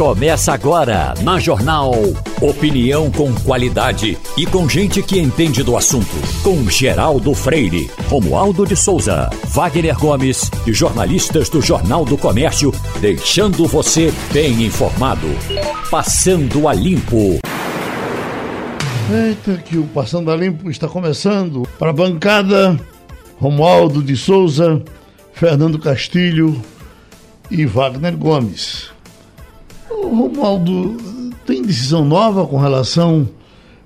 Começa agora na Jornal. Opinião com qualidade e com gente que entende do assunto. Com Geraldo Freire, Romualdo de Souza, Wagner Gomes e jornalistas do Jornal do Comércio, deixando você bem informado. Passando a Limpo. Eita, que o Passando a Limpo está começando. Para a bancada, Romualdo de Souza, Fernando Castilho e Wagner Gomes. Romualdo, tem decisão nova com relação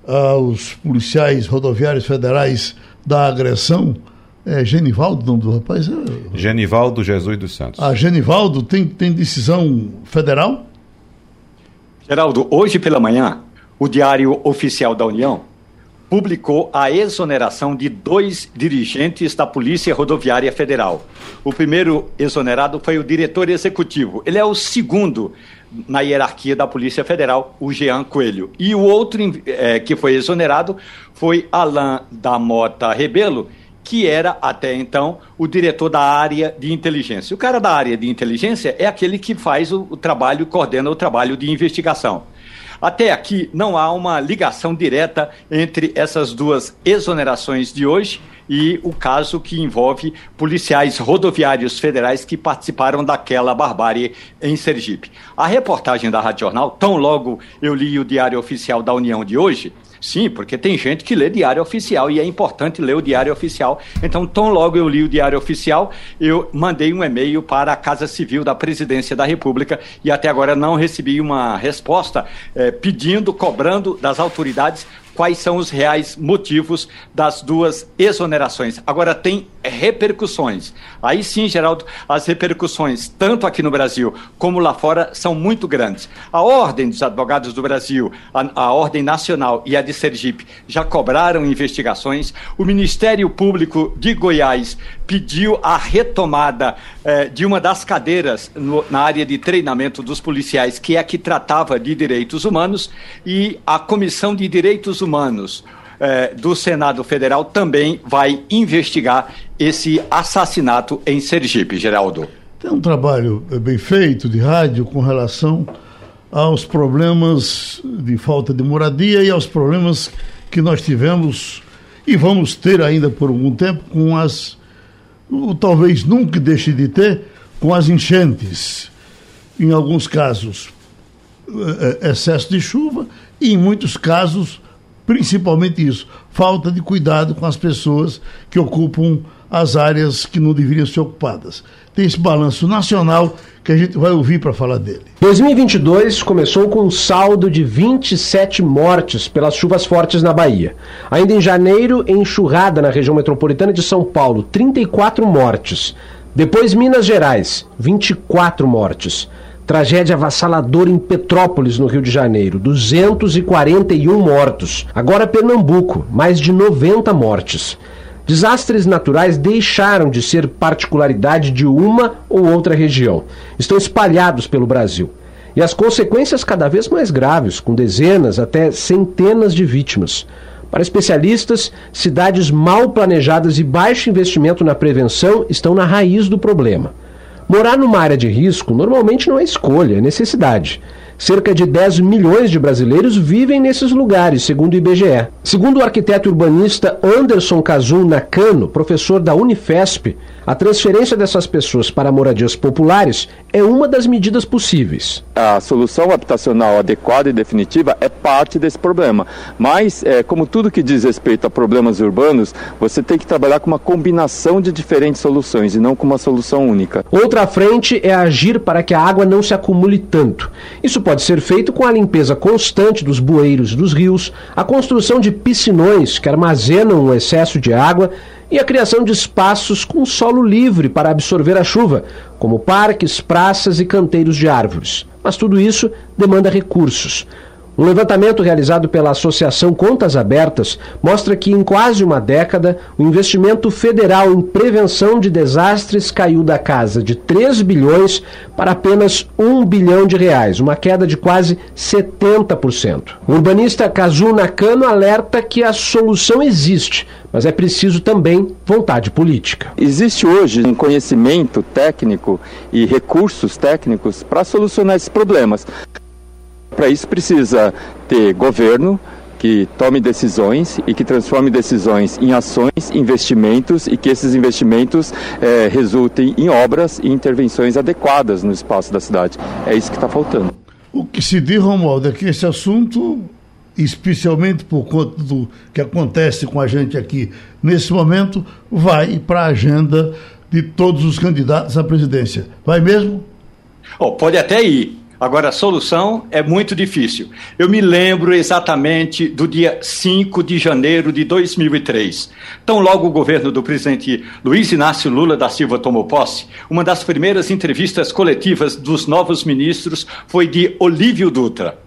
aos policiais rodoviários federais da agressão? É Genivaldo o nome do rapaz? É... Genivaldo Jesus dos Santos. Ah, Genivaldo, tem, tem decisão federal? Geraldo, hoje pela manhã, o Diário Oficial da União publicou a exoneração de dois dirigentes da Polícia Rodoviária Federal. O primeiro exonerado foi o diretor executivo. Ele é o segundo na hierarquia da Polícia Federal, o Jean Coelho. E o outro é, que foi exonerado foi Alain da Mota Rebelo, que era até então o diretor da área de inteligência. O cara da área de inteligência é aquele que faz o, o trabalho, coordena o trabalho de investigação. Até aqui não há uma ligação direta entre essas duas exonerações de hoje e o caso que envolve policiais rodoviários federais que participaram daquela barbárie em Sergipe. A reportagem da Rádio Jornal, tão logo eu li o Diário Oficial da União de hoje, Sim, porque tem gente que lê diário oficial e é importante ler o diário oficial. Então, tão logo eu li o diário oficial, eu mandei um e-mail para a Casa Civil da Presidência da República e até agora não recebi uma resposta eh, pedindo, cobrando das autoridades quais são os reais motivos das duas exonerações. Agora, tem repercussões. Aí sim, Geraldo, as repercussões, tanto aqui no Brasil como lá fora, são muito grandes. A Ordem dos Advogados do Brasil, a, a Ordem Nacional e a de Sergipe já cobraram investigações. O Ministério Público de Goiás pediu a retomada eh, de uma das cadeiras no, na área de treinamento dos policiais, que é a que tratava de direitos humanos, e a Comissão de Direitos Humanos eh, do Senado Federal também vai investigar esse assassinato em Sergipe, Geraldo. Tem um trabalho bem feito de rádio com relação aos problemas de falta de moradia e aos problemas que nós tivemos e vamos ter ainda por algum tempo com as ou talvez nunca deixe de ter com as enchentes. Em alguns casos, eh, eh, excesso de chuva e em muitos casos, principalmente isso, falta de cuidado com as pessoas que ocupam as áreas que não deveriam ser ocupadas. Tem esse balanço nacional que a gente vai ouvir para falar dele. 2022 começou com um saldo de 27 mortes pelas chuvas fortes na Bahia. Ainda em janeiro, enxurrada na região metropolitana de São Paulo, 34 mortes. Depois, Minas Gerais, 24 mortes. Tragédia avassaladora em Petrópolis, no Rio de Janeiro, 241 mortos. Agora Pernambuco, mais de 90 mortes. Desastres naturais deixaram de ser particularidade de uma ou outra região. Estão espalhados pelo Brasil. E as consequências cada vez mais graves, com dezenas até centenas de vítimas. Para especialistas, cidades mal planejadas e baixo investimento na prevenção estão na raiz do problema. Morar numa área de risco normalmente não é escolha, é necessidade. Cerca de 10 milhões de brasileiros vivem nesses lugares, segundo o IBGE. Segundo o arquiteto urbanista Anderson Cazum Nakano, professor da Unifesp, a transferência dessas pessoas para moradias populares é uma das medidas possíveis. A solução habitacional adequada e definitiva é parte desse problema. Mas, é, como tudo que diz respeito a problemas urbanos, você tem que trabalhar com uma combinação de diferentes soluções e não com uma solução única. Outra frente é agir para que a água não se acumule tanto. Isso pode ser feito com a limpeza constante dos bueiros dos rios, a construção de piscinões que armazenam o excesso de água e a criação de espaços com solo livre para absorver a chuva, como parques, praças e canteiros de árvores. Mas tudo isso demanda recursos. Um levantamento realizado pela Associação Contas Abertas mostra que, em quase uma década, o investimento federal em prevenção de desastres caiu da casa de 3 bilhões para apenas 1 bilhão de reais, uma queda de quase 70%. O urbanista Kazu Nakano alerta que a solução existe, mas é preciso também vontade política. Existe hoje um conhecimento técnico e recursos técnicos para solucionar esses problemas. Para isso precisa ter governo, que tome decisões e que transforme decisões em ações, investimentos e que esses investimentos é, resultem em obras e intervenções adequadas no espaço da cidade. É isso que está faltando. O que se diz, Romualdo, é que esse assunto, especialmente por conta do que acontece com a gente aqui nesse momento, vai para a agenda de todos os candidatos à presidência. Vai mesmo? Oh, pode até ir. Agora, a solução é muito difícil. Eu me lembro exatamente do dia 5 de janeiro de 2003. Tão logo o governo do presidente Luiz Inácio Lula da Silva tomou posse, uma das primeiras entrevistas coletivas dos novos ministros foi de Olívio Dutra.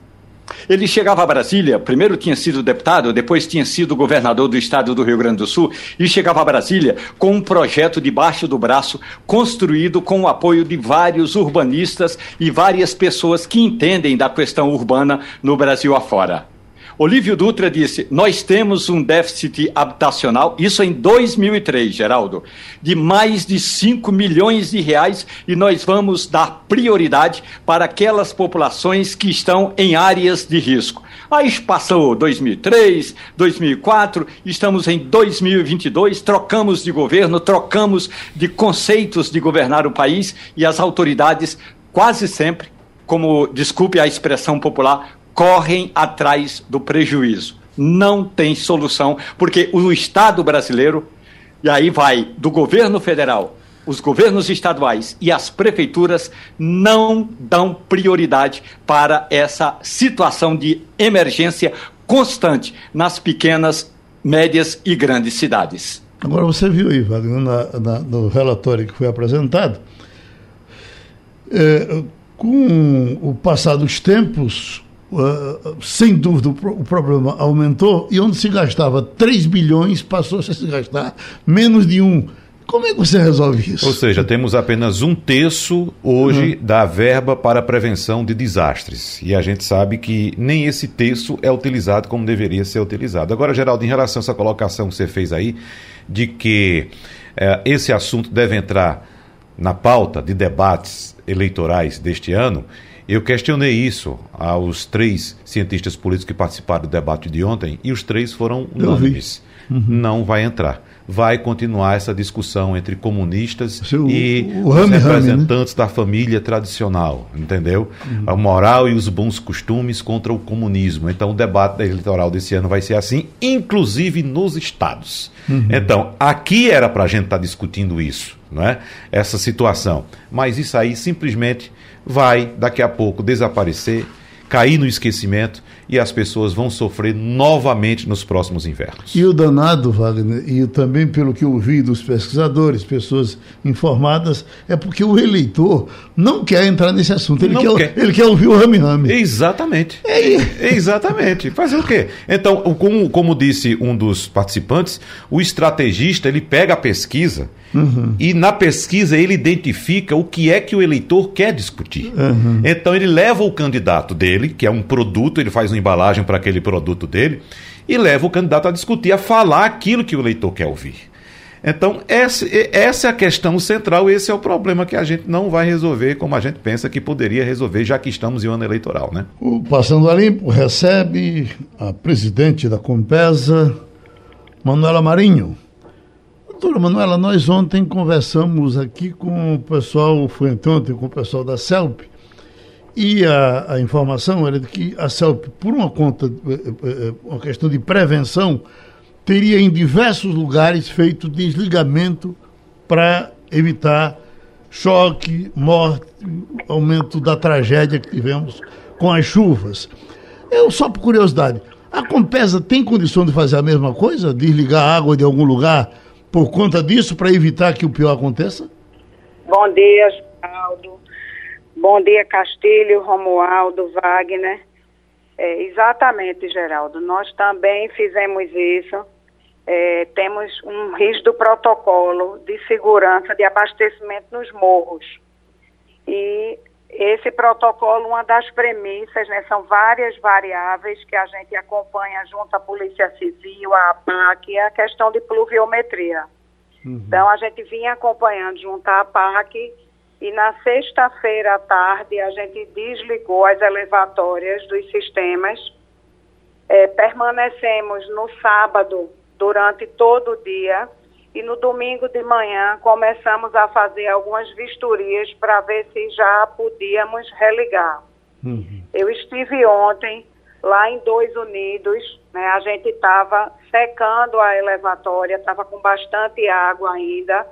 Ele chegava a Brasília, primeiro tinha sido deputado, depois tinha sido governador do estado do Rio Grande do Sul, e chegava a Brasília com um projeto debaixo do braço, construído com o apoio de vários urbanistas e várias pessoas que entendem da questão urbana no Brasil afora. Olívio Dutra disse: Nós temos um déficit habitacional, isso em 2003, Geraldo, de mais de 5 milhões de reais e nós vamos dar prioridade para aquelas populações que estão em áreas de risco. Aí passou 2003, 2004, estamos em 2022, trocamos de governo, trocamos de conceitos de governar o país e as autoridades quase sempre como, desculpe a expressão popular, correm atrás do prejuízo. Não tem solução, porque o Estado brasileiro, e aí vai do governo federal, os governos estaduais e as prefeituras não dão prioridade para essa situação de emergência constante nas pequenas, médias e grandes cidades. Agora você viu aí, Wagner, na, na, no relatório que foi apresentado, é, com o passar dos tempos, Uh, sem dúvida, o, problema aumentou e onde se gastava 3 bilhões passou a se gastar menos de um. Como é que você resolve isso? Ou seja, temos apenas um terço hoje uhum. da verba para prevenção de desastres. E a gente sabe que nem esse terço é utilizado como deveria ser utilizado. Agora, Geraldo, em relação a essa colocação que você fez aí, de que eh, esse assunto deve entrar na pauta de debates eleitorais deste ano, eu questionei isso aos três cientistas políticos que participaram do debate de ontem e os três foram unânimes. Uhum. Não vai entrar. Vai continuar essa discussão entre comunistas o, e o os representantes né? da família tradicional, entendeu? Uhum. A moral e os bons costumes contra o comunismo. Então, o debate eleitoral desse ano vai ser assim, inclusive nos estados. Uhum. Então, aqui era para a gente estar tá discutindo isso, não é? Essa situação. Mas isso aí simplesmente vai daqui a pouco desaparecer, cair no esquecimento e as pessoas vão sofrer novamente nos próximos invernos. E o danado, Wagner, e também pelo que eu ouvi dos pesquisadores, pessoas informadas, é porque o eleitor não quer entrar nesse assunto. Ele, quer, quer, ele quer ouvir o rame-rame. Exatamente. É. Exatamente. Fazer o quê? Então, como, como disse um dos participantes, o estrategista ele pega a pesquisa uhum. e na pesquisa ele identifica o que é que o eleitor quer discutir. Uhum. Então ele leva o candidato dele, que é um produto, ele faz uma embalagem para aquele produto dele, e leva o candidato a discutir, a falar aquilo que o eleitor quer ouvir. Então, essa, essa é a questão central, esse é o problema que a gente não vai resolver como a gente pensa que poderia resolver, já que estamos em um ano eleitoral. Né? O Passando a Limpo recebe a presidente da Compesa, Manuela Marinho. Doutora Manuela, nós ontem conversamos aqui com o pessoal, foi ontem com o pessoal da CELP, e a, a informação era de que a CELP, por uma conta, eh, eh, eh, uma questão de prevenção, teria em diversos lugares feito desligamento para evitar choque, morte, aumento da tragédia que tivemos com as chuvas. Eu, só por curiosidade, a Compesa tem condição de fazer a mesma coisa? Desligar a água de algum lugar por conta disso, para evitar que o pior aconteça? Bom dia, Geraldo. Bom dia, Castilho, Romualdo, Wagner. É, exatamente, Geraldo. Nós também fizemos isso. É, temos um rígido protocolo de segurança de abastecimento nos morros. E esse protocolo, uma das premissas, né, são várias variáveis que a gente acompanha junto à Polícia Civil, à APAC, é a questão de pluviometria. Uhum. Então, a gente vinha acompanhando junto à APAC e na sexta-feira à tarde a gente desligou as elevatórias dos sistemas. É, permanecemos no sábado durante todo o dia e no domingo de manhã começamos a fazer algumas vistorias para ver se já podíamos religar. Uhum. Eu estive ontem lá em Dois Unidos, né, a gente estava secando a elevatória, estava com bastante água ainda,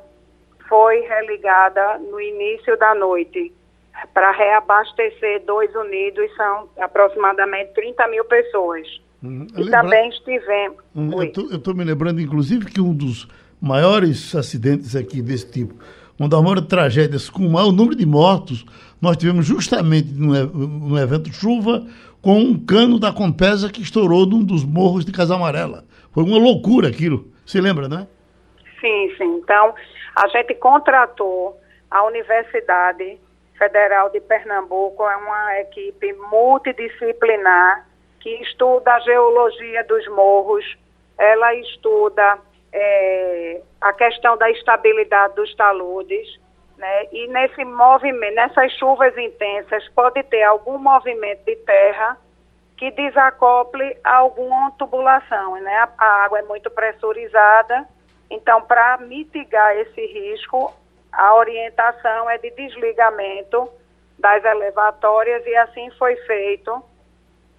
foi religada no início da noite para reabastecer Dois Unidos, são aproximadamente 30 mil pessoas. Uhum. E lembra... também estivemos. Uhum. Eu estou me lembrando, inclusive, que um dos maiores acidentes aqui desse tipo, uma das maiores tragédias com o maior número de mortos, nós tivemos justamente no, evento chuva com um cano da Compesa que estourou num dos morros de Casa Amarela. Foi uma loucura aquilo. Se lembra, né? Sim, sim. Então, a gente contratou a Universidade Federal de Pernambuco, é uma equipe multidisciplinar que estuda a geologia dos morros, ela estuda é, a questão da estabilidade dos taludes, né? E nesse movimento, nessas chuvas intensas, pode ter algum movimento de terra que desacople alguma tubulação, né? A, água é muito pressurizada, então para mitigar esse risco, a orientação é de desligamento das elevatórias e assim foi feito.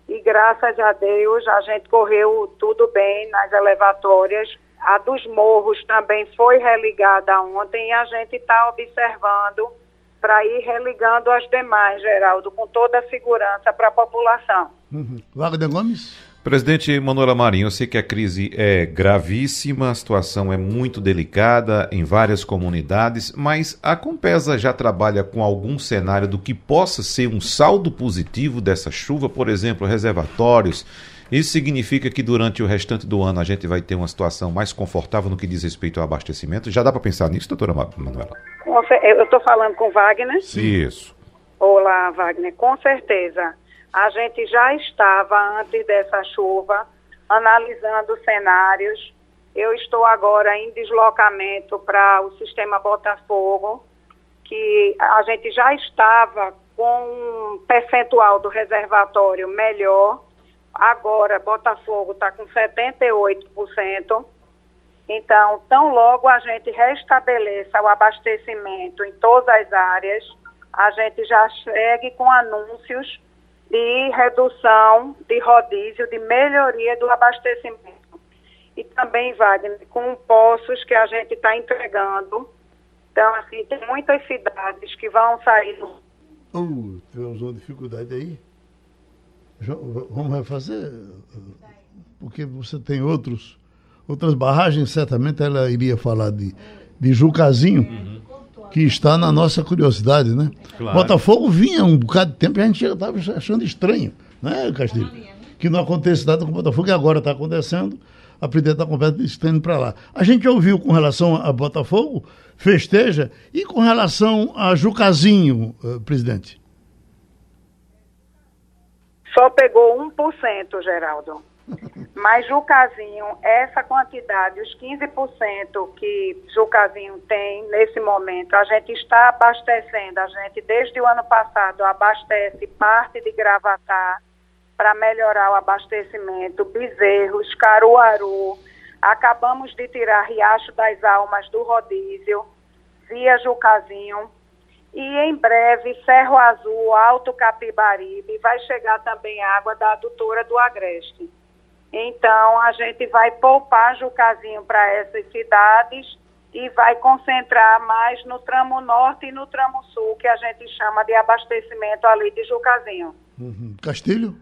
E graças a Deus a gente correu tudo bem nas elevatórias a dos morros também foi religada ontem e a gente está observando para ir religando as demais, Geraldo, com toda a segurança para a população. Uhum. Wagner Gomes? Presidente Manuela Marinho, eu sei que a crise é gravíssima, a situação é muito delicada em várias comunidades, mas a Compesa já trabalha com algum cenário do que possa ser um saldo positivo dessa chuva, por exemplo, reservatórios, isso significa que durante o restante do ano a gente vai ter uma situação mais confortável no que diz respeito ao abastecimento? Já dá para pensar nisso, doutora Manuela? Eu estou falando com Wagner. Isso. Olá, Wagner. Com certeza. A gente já estava, antes dessa chuva, analisando cenários. Eu estou agora em deslocamento para o sistema Botafogo, que a gente já estava com um percentual do reservatório melhor Agora, Botafogo está com 78%. Então, tão logo a gente restabeleça o abastecimento em todas as áreas, a gente já segue com anúncios de redução de rodízio, de melhoria do abastecimento. E também, Wagner, com poços que a gente está entregando. Então, assim, tem muitas cidades que vão sair. Uh, tivemos uma dificuldade aí. Vamos refazer? Porque você tem outros, outras barragens, certamente ela iria falar de, de Jucazinho, uhum. que está na nossa curiosidade, né? Claro. Botafogo vinha um bocado de tempo e a gente já estava achando estranho, né, Castilho? Que não acontece nada com o Botafogo e agora está acontecendo. A presidente da competição está indo para lá. A gente ouviu com relação a Botafogo, festeja, e com relação a Jucazinho, uh, presidente? Só pegou 1%, Geraldo. Mas Jucazinho, essa quantidade, os 15% que Jucazinho tem nesse momento, a gente está abastecendo, a gente desde o ano passado abastece parte de Gravatar para melhorar o abastecimento, Bezerros, Caruaru, acabamos de tirar Riacho das Almas do rodízio, via Jucazinho, e em breve, Ferro Azul, Alto Capibaribe, vai chegar também água da adutora do Agreste. Então, a gente vai poupar Jucazinho para essas cidades e vai concentrar mais no tramo norte e no tramo sul, que a gente chama de abastecimento ali de Jucazinho. Uhum. Castilho?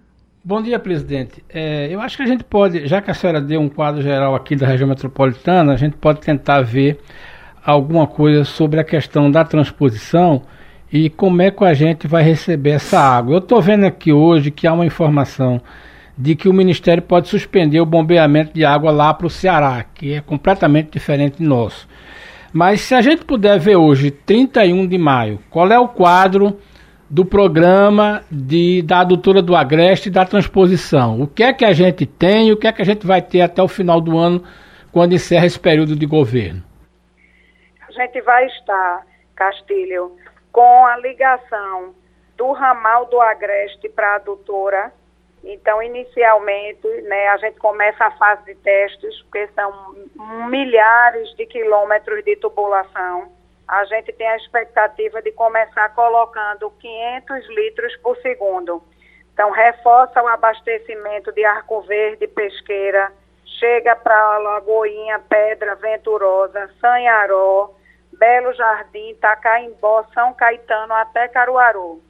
Bom dia, presidente. É, eu acho que a gente pode, já que a senhora deu um quadro geral aqui da região metropolitana, a gente pode tentar ver alguma coisa sobre a questão da transposição e como é que a gente vai receber essa água. Eu estou vendo aqui hoje que há uma informação de que o Ministério pode suspender o bombeamento de água lá para o Ceará, que é completamente diferente do nosso. Mas se a gente puder ver hoje, 31 de maio, qual é o quadro do programa de, da adutora do Agreste e da transposição? O que é que a gente tem e o que é que a gente vai ter até o final do ano, quando encerra esse período de governo? Gente vai estar, Castilho, com a ligação do ramal do Agreste para a adutora. Então, inicialmente, né, a gente começa a fase de testes, porque são milhares de quilômetros de tubulação. A gente tem a expectativa de começar colocando 500 litros por segundo. Então, reforça o abastecimento de Arco Verde, Pesqueira, chega para Lagoinha, Pedra, Venturosa, Sanharó, Belo Jardim, Tacaimbó, São Caetano até Caruaru.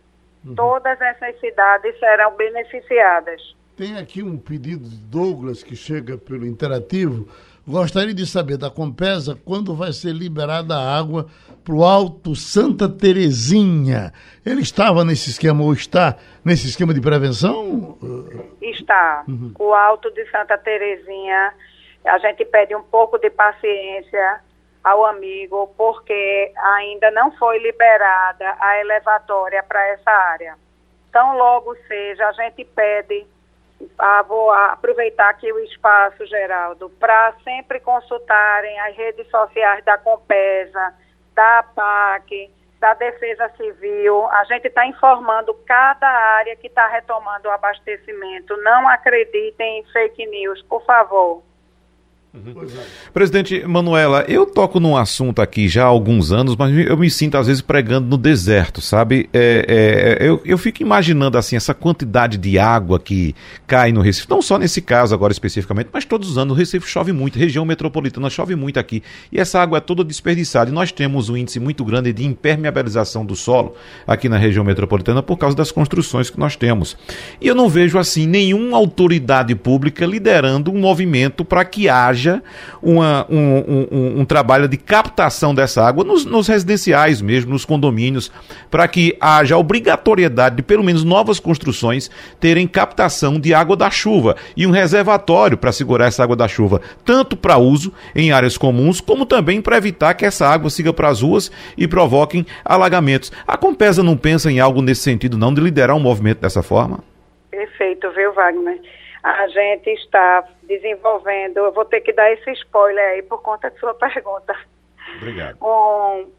Uhum. Todas essas cidades serão beneficiadas. Tem aqui um pedido de Douglas que chega pelo interativo. Gostaria de saber da Compesa quando vai ser liberada a água para o Alto Santa Terezinha. Ele estava nesse esquema ou está nesse esquema de prevenção? Está. Uhum. O Alto de Santa Terezinha, a gente pede um pouco de paciência ao amigo, porque ainda não foi liberada a elevatória para essa área. Então, logo seja, a gente pede, vou aproveitar aqui o espaço, Geraldo, para sempre consultarem as redes sociais da Compesa, da APAC, da Defesa Civil. A gente está informando cada área que está retomando o abastecimento. Não acreditem em fake news, por favor. Uhum. Presidente Manuela, eu toco num assunto aqui já há alguns anos, mas eu me sinto às vezes pregando no deserto, sabe? É, é, eu, eu fico imaginando assim essa quantidade de água que cai no Recife, não só nesse caso agora especificamente, mas todos os anos o Recife chove muito, região metropolitana chove muito aqui, e essa água é toda desperdiçada. E nós temos um índice muito grande de impermeabilização do solo aqui na região metropolitana por causa das construções que nós temos. E eu não vejo assim nenhuma autoridade pública liderando um movimento para que haja haja uma, um, um, um, trabalho de captação dessa água nos, nos residenciais mesmo, nos condomínios, para que haja obrigatoriedade de pelo menos novas construções terem captação de água da chuva e um reservatório para segurar essa água da chuva, tanto para uso em áreas comuns, como também para evitar que essa água siga para as ruas e provoquem alagamentos. A Compesa não pensa em algo nesse sentido, não, de liderar um movimento dessa forma? Perfeito, viu, Wagner? A gente está desenvolvendo, eu vou ter que dar esse spoiler aí por conta de sua pergunta. Obrigado. Um,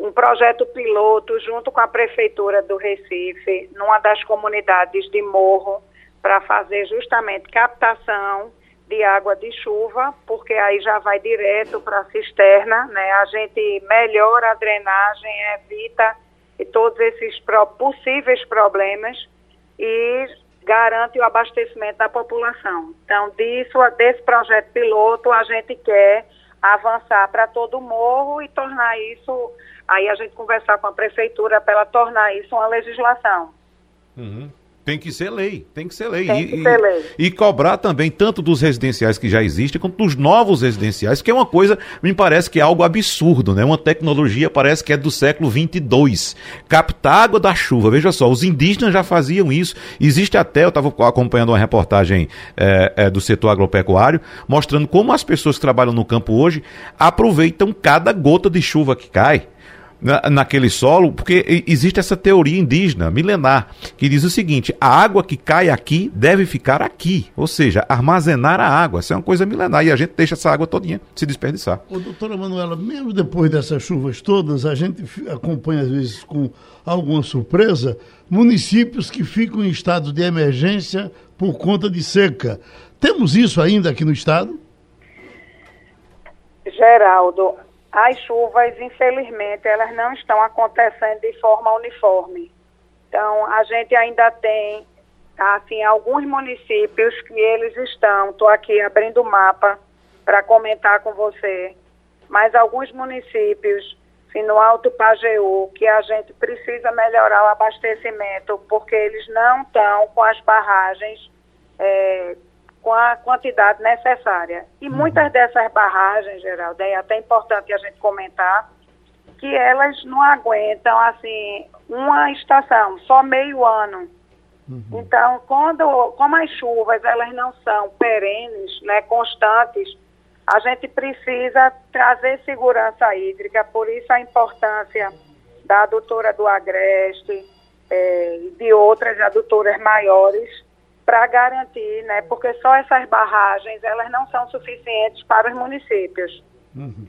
um projeto piloto junto com a Prefeitura do Recife, numa das comunidades de Morro, para fazer justamente captação de água de chuva, porque aí já vai direto para a cisterna, né? A gente melhora a drenagem, evita todos esses possíveis problemas e garante o abastecimento da população. Então, disso, desse projeto piloto, a gente quer avançar para todo o morro e tornar isso, aí a gente conversar com a prefeitura para ela tornar isso uma legislação. Uhum. Tem que ser lei, tem que ser lei. Tem que e, ser lei. E, e, cobrar também tanto dos residenciais que já existem, quanto dos novos residenciais, que é uma coisa, me parece que é algo absurdo, né? Uma tecnologia parece que é do século 22. Captar água da chuva, veja só, os indígenas já faziam isso. Existe até, eu estava acompanhando uma reportagem é, é, do setor agropecuário, mostrando como as pessoas que trabalham no campo hoje aproveitam cada gota de chuva que cai na, naquele solo, porque existe essa teoria indígena, milenar, que diz o seguinte: a água que cai aqui deve ficar aqui, ou seja, armazenar a água. Isso é uma coisa milenar e a gente deixa essa água todinha se desperdiçar. Ô, doutora Manuela, mesmo depois dessas chuvas todas, a gente acompanha às vezes com alguma surpresa municípios que ficam em estado de emergência por conta de seca. Temos isso ainda aqui no estado? Geraldo, as chuvas, infelizmente, elas não estão acontecendo de forma uniforme. Então, a gente ainda tem, assim, alguns municípios que eles estão, estou aqui abrindo o mapa para comentar com você, mas alguns municípios, assim, no Alto Pajeú, que a gente precisa melhorar o abastecimento, porque eles não estão com as barragens é, com a quantidade necessária. E uhum. muitas dessas barragens, Geraldo, é até importante a gente comentar, que elas não aguentam, assim, uma estação, só meio ano. Uhum. Então, quando, como as chuvas, elas não são perenes, né, constantes, a gente precisa trazer segurança hídrica, por isso a importância da adutora do Agreste é, e de outras adutoras maiores, para garantir, né, porque só essas barragens elas não são suficientes para os municípios. Uhum.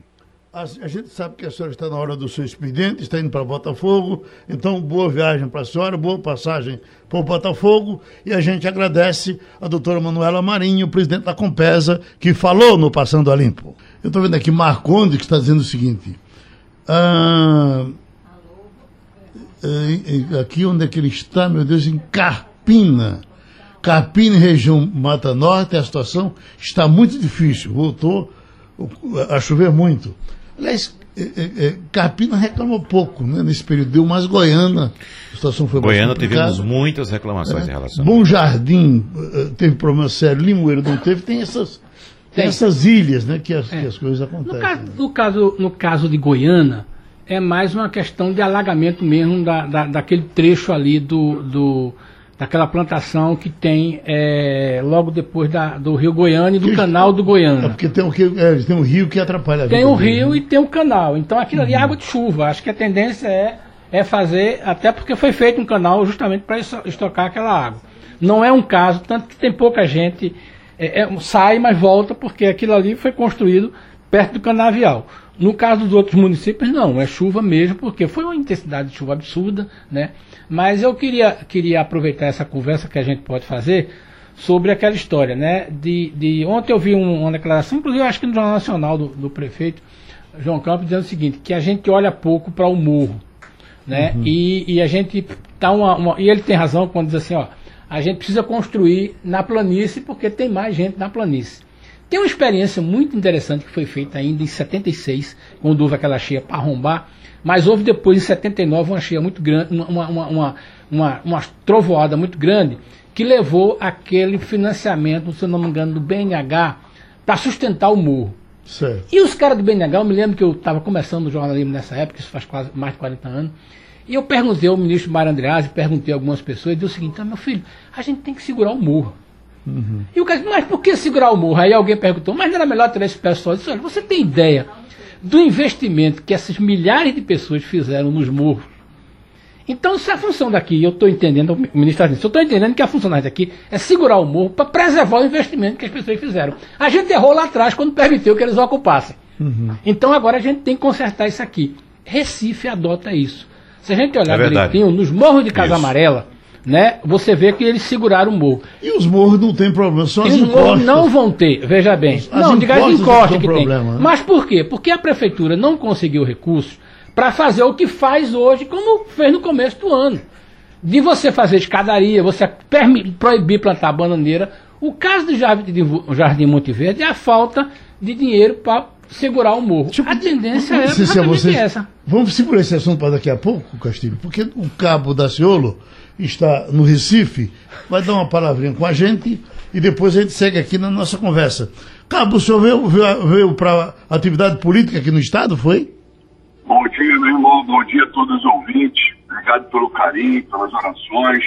A, a, gente sabe que a senhora está na hora do seu expediente, está indo para Botafogo, então boa viagem para a senhora, boa passagem para o Botafogo, e a gente agradece a doutora Manuela Marinho, presidente da Compesa, que falou no Passando a Limpo. Eu estou vendo aqui Marconde que está dizendo o seguinte. Ah, é, aqui onde é que ele está, meu Deus, em Carpina. Carpina, região Mata Norte, a situação está muito difícil. Voltou a chover muito. Aliás, é, é, é, Carpina reclamou pouco né, nesse período, deu mais Goiânia, a situação foi Goiânia tivemos muitas reclamações é, em relação. Bom Jardim eh, teve problema sério, Limoeiro não teve, tem essas, tem essas ilhas né, que, as, que as coisas acontecem. No caso, no caso, no caso de Goiânia, é mais uma questão de alagamento mesmo da, da, daquele trecho ali do, do daquela plantação que tem é, logo depois da, do Rio Goiânia e do que, canal do Goiânia. É porque tem um, rio, é, tem um rio que atrapalha a Tem o rio né? e tem o canal. Então aquilo ali é água de chuva. Acho que a tendência é, é fazer, até porque foi feito um canal justamente para estocar aquela água. Não é um caso, tanto que tem pouca gente é, é, sai, mas volta, porque aquilo ali foi construído perto do canavial. No caso dos outros municípios, não, é chuva mesmo, porque foi uma intensidade de chuva absurda, né? Mas eu queria, queria aproveitar essa conversa que a gente pode fazer sobre aquela história, né? De, de ontem eu vi um, uma declaração, inclusive acho que no Jornal Nacional do, do, prefeito João Campos dizendo o seguinte, que a gente olha pouco para o morro, né? Uhum. E, e, a gente tá uma, uma, e ele tem razão quando diz assim, ó, a gente precisa construir na planície porque tem mais gente na planície. Tem uma experiência muito interessante que foi feita ainda em 76, quando houve aquela cheia para arrombar, mas houve depois, em 79, uma cheia muito grande, uma, uma, uma, uma, trovoada muito grande, que levou aquele financiamento, se eu não me engano, do BNH, para sustentar o morro. Certo. E os caras do BNH, eu me lembro que eu estava começando o jornalismo nessa época, isso faz quase mais de 40 anos, e eu perguntei ao ministro Mário Andreazzi, perguntei a algumas pessoas, e disse o seguinte, ah, meu filho, a gente tem que segurar o morro. Uhum. E o cara disse, mas por que segurar o morro? Aí alguém perguntou, mas não era melhor ter esse pessoal? Eu disse, olha, você tem ideia do investimento que essas milhares de pessoas fizeram nos morros? Então, se a função daqui, eu estou entendendo, o ministro está dizendo, eu estou entendendo que a função daqui é segurar o morro para preservar o investimento que as pessoas fizeram. A gente errou lá atrás quando permitiu que eles ocupassem. Uhum. Então agora a gente tem que consertar isso aqui. Recife adota isso. Se a gente olhar é direitinho, nos morros de Casa isso. Amarela, né, você vê que eles seguraram o morro. E os morros não tem problema, só as os morros não vão ter, veja bem. As não, diga as encostas que problema, tem. Né? Mas por quê? Porque a prefeitura não conseguiu recursos para fazer o que faz hoje, como fez no começo do ano. De você fazer escadaria, você proibir plantar bananeira. O caso do Jardim, Jardim Monte Verde é a falta de dinheiro para segurar o morro. Tipo, a tendência é exatamente essa. Vamos segurar esse assunto para daqui a pouco, Castilho, porque o cabo da Ciolo está no Recife, vai dar uma palavrinha com a gente e depois a gente segue aqui na nossa conversa. Cabo, o senhor veio, veio, veio para atividade política aqui no Estado, foi? Bom dia, meu irmão, bom dia a todos os ouvintes. Obrigado pelo carinho, pelas orações.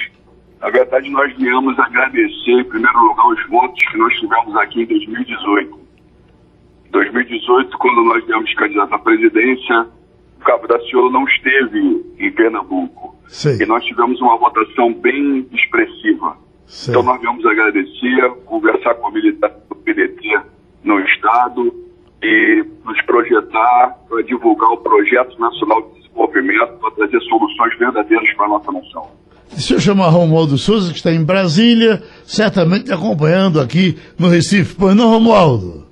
Na verdade, nós viemos agradecer, em primeiro lugar, os votos que nós tivemos aqui em 2018. 2018, quando nós viemos candidato à presidência, o Cabo da Ciolo não esteve em Pernambuco. Sim. E nós tivemos uma votação bem expressiva. Sim. Então nós viemos agradecer, conversar com a militância do PDT no Estado e nos projetar para divulgar o Projeto Nacional de Desenvolvimento para trazer soluções verdadeiras para a nossa nação. Se eu chamar Romualdo Souza, que está em Brasília, certamente acompanhando aqui no Recife. Pois não, Romualdo?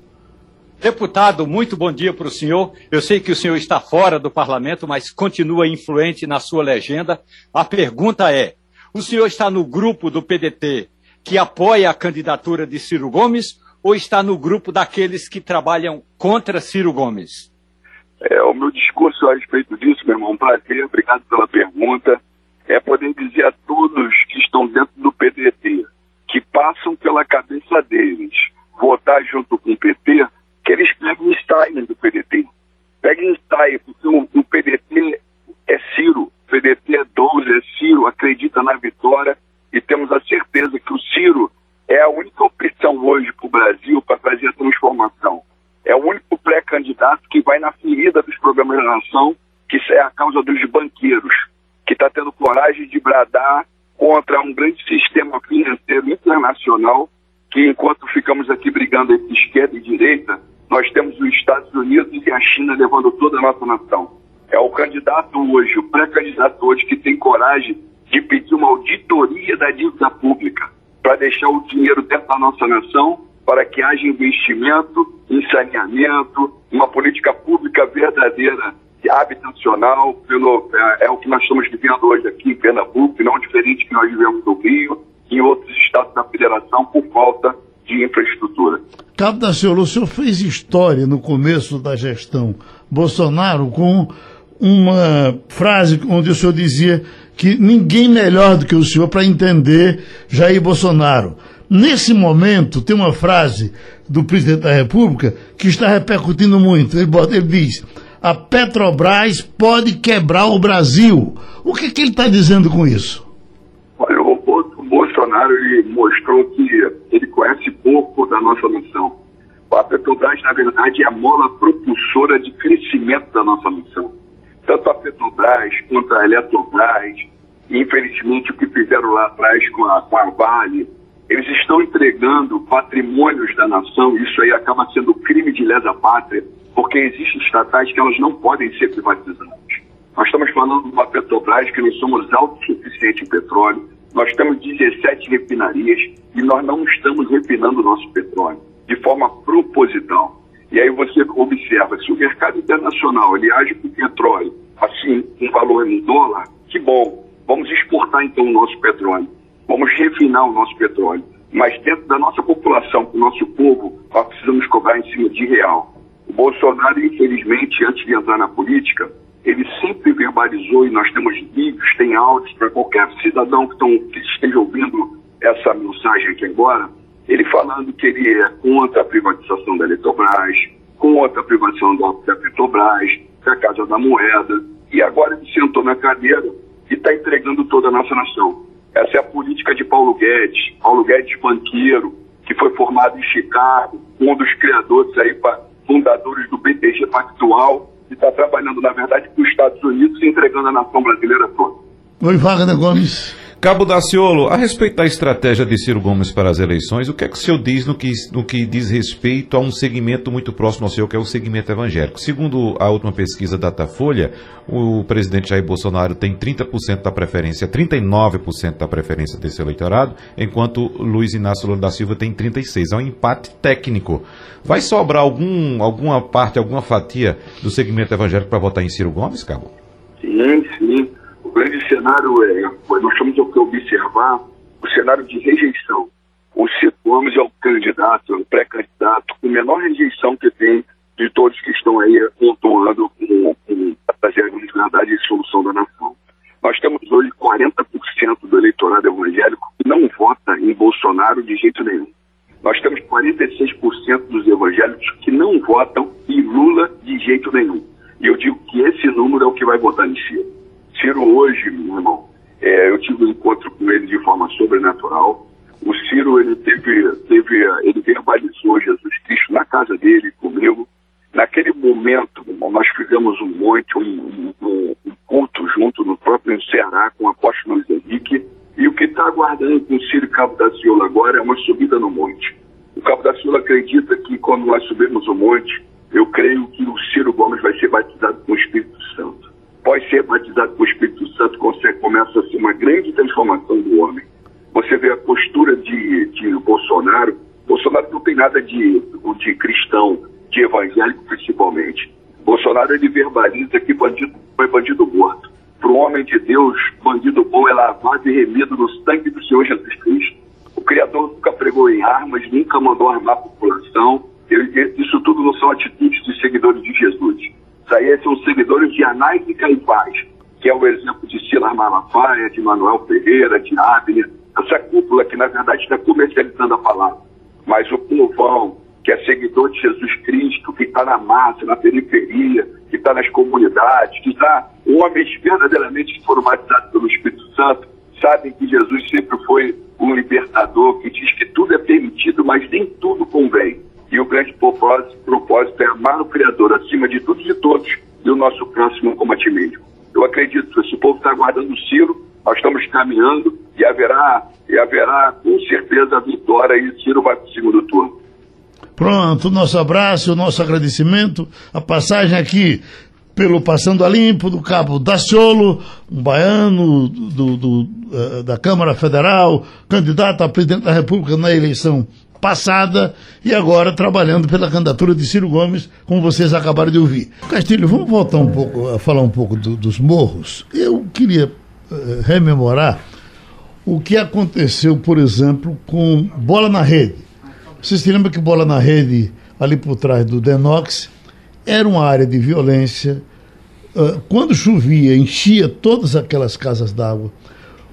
Deputado, muito bom dia para o senhor. Eu sei que o senhor está fora do parlamento, mas continua influente na sua legenda. A pergunta é: o senhor está no grupo do PDT que apoia a candidatura de Ciro Gomes ou está no grupo daqueles que trabalham contra Ciro Gomes? É, o meu discurso a respeito disso, meu irmão, prazer, obrigado pela pergunta. É poder dizer a todos que estão dentro do PDT, que passam pela cabeça deles, votar junto com o PT, que eles peguem style do PDT. Peguem style, porque o, o PDT é Ciro, o PDT é 12, é Ciro, acredita na vitória e temos a certeza que o Ciro é a única opção hoje para o Brasil para fazer a transformação. É o único pré-candidato que vai na ferida dos problemas da nação, que é a causa dos banqueiros, que está tendo coragem de bradar contra um grande sistema financeiro internacional que enquanto ficamos aqui brigando entre esquerda e direita, nós temos os Estados Unidos e a China levando toda a nossa nação. É o candidato hoje, o pré-candidato hoje que tem coragem de pedir uma auditoria da dívida pública para deixar o dinheiro dentro da nossa nação para que haja investimento em saneamento, uma política pública verdadeira habitacional, pelo, é, é, o que nós estamos vivendo hoje aqui em Pernambuco, não diferente que nós vivemos no Rio e em outros estados da federação por falta de infraestrutura. Cabo da Senhor, o senhor fez história no começo da gestão Bolsonaro com uma frase onde o senhor dizia que ninguém melhor do que o senhor para entender Jair Bolsonaro. Nesse momento, tem uma frase do presidente da República que está repercutindo muito. Ele, bota, ele diz: a Petrobras pode quebrar o Brasil. O que, que ele está dizendo com isso? Bolsonaro ele mostrou que ele conhece pouco da nossa nação. A Petrobras, na verdade, é a mola propulsora de crescimento da nossa nação. Tanto a Petrobras quanto a Eletrobras, infelizmente o que fizeram lá atrás com a, com a Vale, eles estão entregando patrimônios da nação, isso aí acaba sendo crime de lesa pátria, porque existem estatais que elas não podem ser privatizadas. Nós estamos falando de uma Petrobras que nós somos autossuficientes em petróleo, nós temos 17 refinarias e nós não estamos refinando o nosso petróleo de forma proposital. E aí você observa, se o mercado internacional ele age com petróleo, assim, um valor em dólar, que bom, vamos exportar então o nosso petróleo, vamos refinar o nosso petróleo. Mas dentro da nossa população, do nosso povo, nós precisamos cobrar em cima de real. O Bolsonaro, infelizmente, antes de entrar na política, ele sempre verbalizou, e nós temos vídeos, tem áudios para qualquer cidadão que, tão, que esteja ouvindo essa mensagem aqui agora, ele falando que ele é contra a privatização da Eletrobras, contra a privatização da Petrobras, da Casa da Moeda, e agora ele sentou na cadeira e está entregando toda a nossa nação. Essa é a política de Paulo Guedes, Paulo Guedes banqueiro, que foi formado em Chicago, um dos criadores aí, fundadores do BTG Pactual, está trabalhando, na verdade, para os Estados Unidos e entregando a nação brasileira toda. Oi, Wagner Gomes. Cabo Daciolo, a respeito da estratégia de Ciro Gomes para as eleições, o que é que o senhor diz no que, no que diz respeito a um segmento muito próximo ao seu, que é o segmento evangélico? Segundo a última pesquisa Datafolha, o presidente Jair Bolsonaro tem 30% da preferência, 39% da preferência desse eleitorado, enquanto Luiz Inácio Lula da Silva tem 36%. É um empate técnico. Vai sobrar algum, alguma parte, alguma fatia do segmento evangélico para votar em Ciro Gomes, Cabo? Sim, sim grande cenário é, nós temos que observar o cenário de rejeição. O Ciro Gomes é o candidato, é o pré-candidato com menor rejeição que tem de todos que estão aí pontuando com, com a verdade e solução da nação. Nós temos hoje 40% do eleitorado evangélico que não vota em Bolsonaro de jeito nenhum. Nós temos 46% dos evangélicos que não votam em Lula de jeito nenhum. E eu digo que esse número é o que vai votar em Ciro. Ciro hoje, meu irmão, é, eu tive um encontro com ele de forma sobrenatural. O Ciro, ele teve, teve ele verbalizou Jesus Cristo na casa dele, comigo. Naquele momento, nós fizemos um monte, um, um, um culto junto no próprio Ceará com o apóstolo Luiz Henrique. E o que está aguardando com o Ciro Cabo da Ciolo agora é uma subida no monte. O Cabo da Ciolo acredita que quando nós subirmos o monte, eu creio que o Ciro Gomes vai ser batizado com o Espírito Santo pode ser batizado com o Espírito Santo, começa a ser uma grande transformação do homem. Você vê a postura de, de Bolsonaro. Bolsonaro não tem nada de, de cristão, de evangélico principalmente. Bolsonaro ele verbaliza que bandido foi bandido morto. Para o homem de Deus, bandido bom é lavado e remido no sangue do Senhor Jesus Cristo. O Criador nunca pregou em armas, nunca mandou armar a população. Ele, isso tudo não são atitudes de seguidores de Jesus. Isso aí são seguidores de Anais e Caifás, que é o exemplo de Silas Malafaia, de Manuel Ferreira, de Abner, essa cúpula que na verdade está comercializando a palavra. Mas o povão, que é seguidor de Jesus Cristo, que está na massa, na periferia, que está nas comunidades, que está homens verdadeiramente que foram batizados pelo Espírito Santo, sabem que Jesus sempre foi um libertador que diz que tudo é permitido, mas nem tudo convém. E o grande propósito, propósito é amar o Criador acima de tudo e de todos e o nosso próximo como a ti mesmo. Eu acredito que esse povo está aguardando o Ciro, nós estamos caminhando e haverá, e haverá com certeza a vitória e o Ciro vai para o segundo turno. O nosso abraço, o nosso agradecimento, a passagem aqui pelo Passando a Limpo, do Cabo Daciolo, um baiano do, do, uh, da Câmara Federal, candidato a presidente da República na eleição passada e agora trabalhando pela candidatura de Ciro Gomes, como vocês acabaram de ouvir. Castilho, vamos voltar um pouco a falar um pouco do, dos morros. Eu queria uh, rememorar o que aconteceu, por exemplo, com bola na rede. Vocês se lembram que bola na rede, ali por trás do Denox, era uma área de violência. Uh, quando chovia, enchia todas aquelas casas d'água.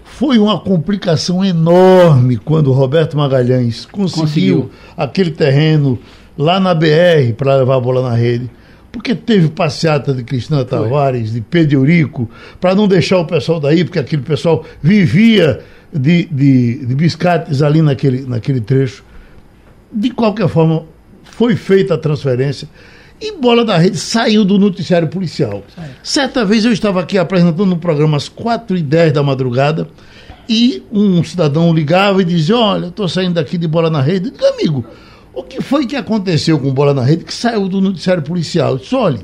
Foi uma complicação enorme quando Roberto Magalhães conseguiu, conseguiu. aquele terreno lá na BR para levar a bola na rede. Porque teve passeata de Cristina Tavares, de Pedro Eurico, para não deixar o pessoal daí, porque aquele pessoal vivia de, de, de biscates ali naquele, naquele trecho. De qualquer forma, foi feita a transferência e Bola da Rede saiu do noticiário policial. Certa vez eu estava aqui apresentando um programa às 4 e 10 da madrugada e um cidadão ligava e dizia: Olha, estou saindo daqui de Bola na Rede. Eu digo, amigo, o que foi que aconteceu com Bola na Rede que saiu do noticiário policial? Eu disse: Olha,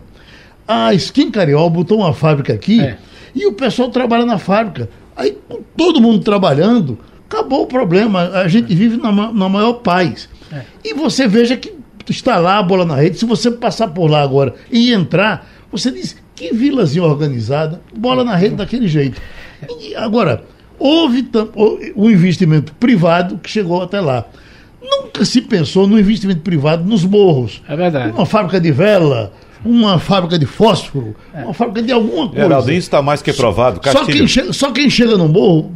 a Skin Cariol botou uma fábrica aqui é. e o pessoal trabalha na fábrica. Aí, com todo mundo trabalhando, acabou o problema. A gente vive na, na maior paz. É. E você veja que está lá a bola na rede. Se você passar por lá agora e entrar, você diz que vilazinha organizada, bola na rede daquele jeito. E agora, houve o investimento privado que chegou até lá. Nunca se pensou no investimento privado nos morros. É verdade. Uma fábrica de vela, uma fábrica de fósforo, é. uma fábrica de alguma coisa. Geraldinho está mais que provado. Só quem, chega, só quem chega no morro,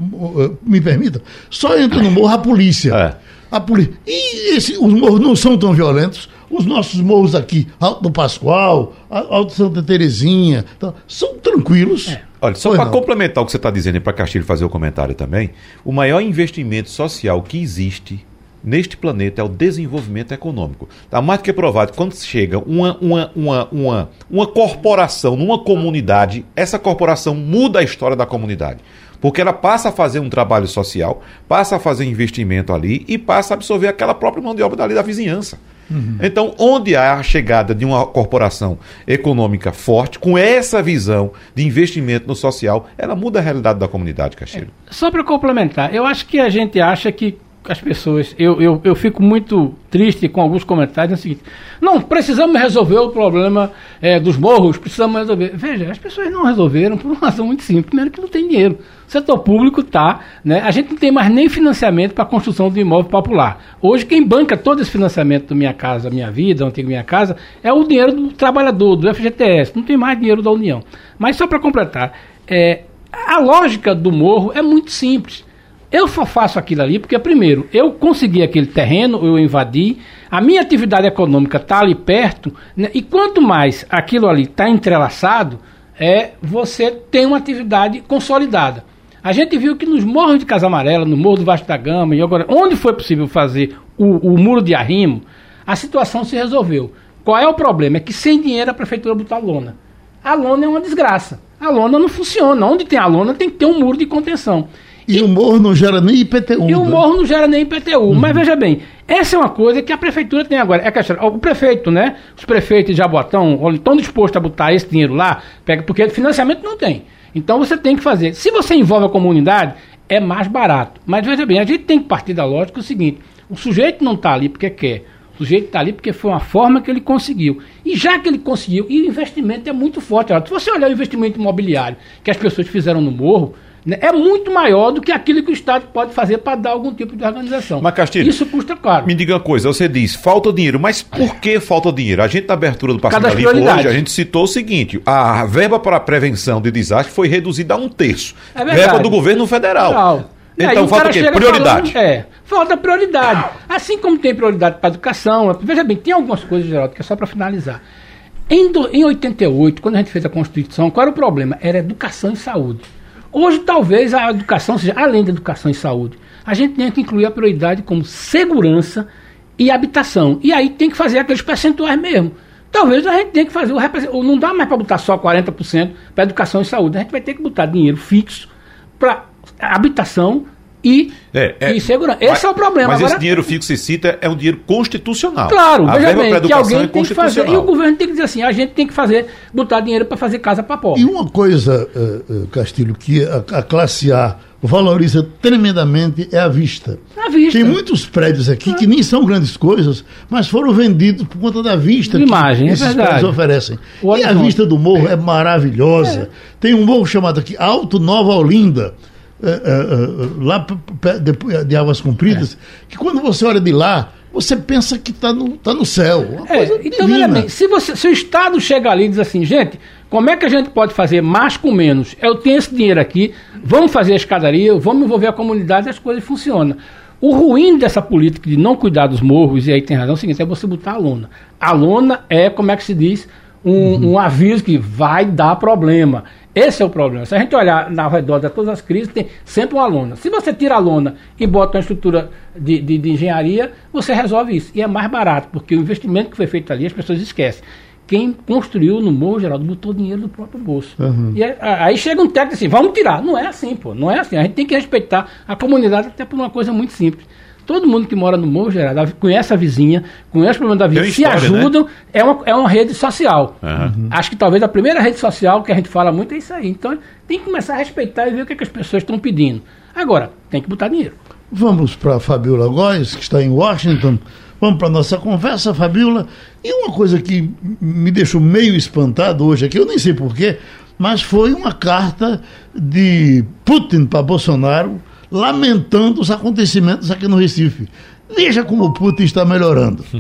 me permita, só entra no morro a polícia. É. A polícia. E esse, os morros não são tão violentos. Os nossos morros aqui, Alto do Pascoal, Alto Santa Terezinha, tá, são tranquilos. É. Olha, só para complementar o que você está dizendo e para Castilho fazer o comentário também, o maior investimento social que existe neste planeta é o desenvolvimento econômico. Está mais do que provado que quando chega uma, uma, uma, uma, uma corporação numa comunidade, essa corporação muda a história da comunidade. Porque ela passa a fazer um trabalho social, passa a fazer investimento ali e passa a absorver aquela própria mão de obra dali da vizinhança. Uhum. Então, onde há a chegada de uma corporação econômica forte, com essa visão de investimento no social, ela muda a realidade da comunidade, Castilho. É, só para complementar, eu acho que a gente acha que as pessoas. Eu, eu, eu fico muito triste com alguns comentários. É o seguinte: não, precisamos resolver o problema é, dos morros, precisamos resolver. Veja, as pessoas não resolveram por uma razão muito simples. Primeiro, que não tem dinheiro. O setor público está. Né, a gente não tem mais nem financiamento para a construção de imóvel popular. Hoje, quem banca todo esse financiamento do Minha Casa Minha Vida, Antigo Minha Casa, é o dinheiro do trabalhador, do FGTS. Não tem mais dinheiro da União. Mas só para completar, é, a lógica do morro é muito simples. Eu só faço aquilo ali porque, primeiro, eu consegui aquele terreno, eu invadi, a minha atividade econômica está ali perto, né, e quanto mais aquilo ali está entrelaçado, é, você tem uma atividade consolidada. A gente viu que nos morros de Casa Amarela, no Morro do Vasco da Gama, e agora, onde foi possível fazer o, o muro de arrimo, a situação se resolveu. Qual é o problema? É que sem dinheiro a prefeitura botar lona. A lona é uma desgraça. A lona não funciona. Onde tem a lona tem que ter um muro de contenção. E, e, o morro não gera nem IPTU. E o né? morro não gera nem IPTU. Uhum. Mas veja bem, essa é uma coisa que a prefeitura tem agora. É que o prefeito, né? Os prefeitos de Jaboatão estão dispostos a botar esse dinheiro lá, porque financiamento não tem. Então você tem que fazer. Se você envolve a comunidade, é mais barato. Mas veja bem, a gente tem que partir da lógica o seguinte: o sujeito não está ali porque quer. O sujeito está ali porque foi uma forma que ele conseguiu. E já que ele conseguiu, e o investimento é muito forte. Se você olhar o investimento imobiliário que as pessoas fizeram no morro, é muito maior do que aquilo que o Estado pode fazer para dar algum tipo de organização. Mas, Castilho, isso custa caro. Me diga uma coisa, você diz, falta dinheiro, mas por que falta dinheiro? A gente, na abertura do Passando Limpo hoje, a gente citou o seguinte, a verba para a prevenção de desastre foi reduzida a um terço. É verba do governo federal. federal. Então falta o quê? Prioridade. Falando, é, falta prioridade. Assim como tem prioridade para a educação, veja bem, tem algumas coisas, Geraldo, que é só para finalizar. Em, do, em 88, quando a gente fez a Constituição, qual era o problema? Era educação e saúde. Hoje, talvez a educação seja, além da educação e saúde, a gente tenha que incluir a prioridade como segurança e habitação. E aí tem que fazer aqueles percentuais mesmo. Talvez a gente tenha que fazer o Não dá mais para botar só 40% para educação e saúde. A gente vai ter que botar dinheiro fixo para habitação e, é, é, e segurança. Esse mas, é o problema. Mas Agora, esse dinheiro fixo que se cita é um dinheiro constitucional. Claro, a veja bem, que alguém é tem que fazer. E o governo tem que dizer assim, a gente tem que fazer, botar dinheiro para fazer casa para pobre. E uma coisa, uh, uh, Castilho, que a, a classe A valoriza tremendamente é a vista. A vista. Tem muitos prédios aqui ah. que nem são grandes coisas, mas foram vendidos por conta da vista que imagem, é esses é prédios oferecem. O e a vista do morro é maravilhosa. É. Tem um morro chamado aqui Alto Nova Olinda. É, é, é lá de, Águas Compridas, que quando você olha de lá, você pensa que está no, tá no céu. É, então, bem, se, você, se o Estado chega ali e diz assim, gente, como é que a gente pode fazer mais com menos? Eu tenho esse dinheiro aqui, vamos fazer a escadaria, vamos envolver a comunidade as coisas funcionam. O ruim dessa política de não cuidar dos morros, e aí tem razão, é o seguinte, é você botar a lona. A lona é, como é que se diz, um, uhum. um aviso que vai dar problema. Esse é o problema. Se a gente olhar ao redor de todas as crises, tem sempre uma lona. Se você tira a lona e bota uma estrutura de, de, de engenharia, você resolve isso. E é mais barato, porque o investimento que foi feito ali, as pessoas esquecem quem construiu no Morro Geraldo botou dinheiro do próprio bolso. Uhum. E aí, aí, chega um técnico assim, vamos tirar. Não é assim, pô. Não é assim. A gente tem que respeitar a comunidade até por uma coisa muito simples. Todo mundo que mora no Morro Geraldo conhece a vizinha, conhece o problema da vizinha, se história, né? ajudam, né? é, uma, é uma rede social. Uhum. Acho que talvez a primeira rede social que a gente fala muito é isso aí. Então tem que começar a respeitar e ver o que, é que as pessoas estão pedindo. Agora, tem que botar dinheiro. Vamos para a Fabiola Góes, que está em Washington. Vamos para a nossa conversa, Fabiola. E uma coisa que me deixou meio espantado hoje aqui, eu nem sei porquê, mas foi uma carta de Putin para Bolsonaro lamentando os acontecimentos aqui no Recife. Veja como o Putin está melhorando.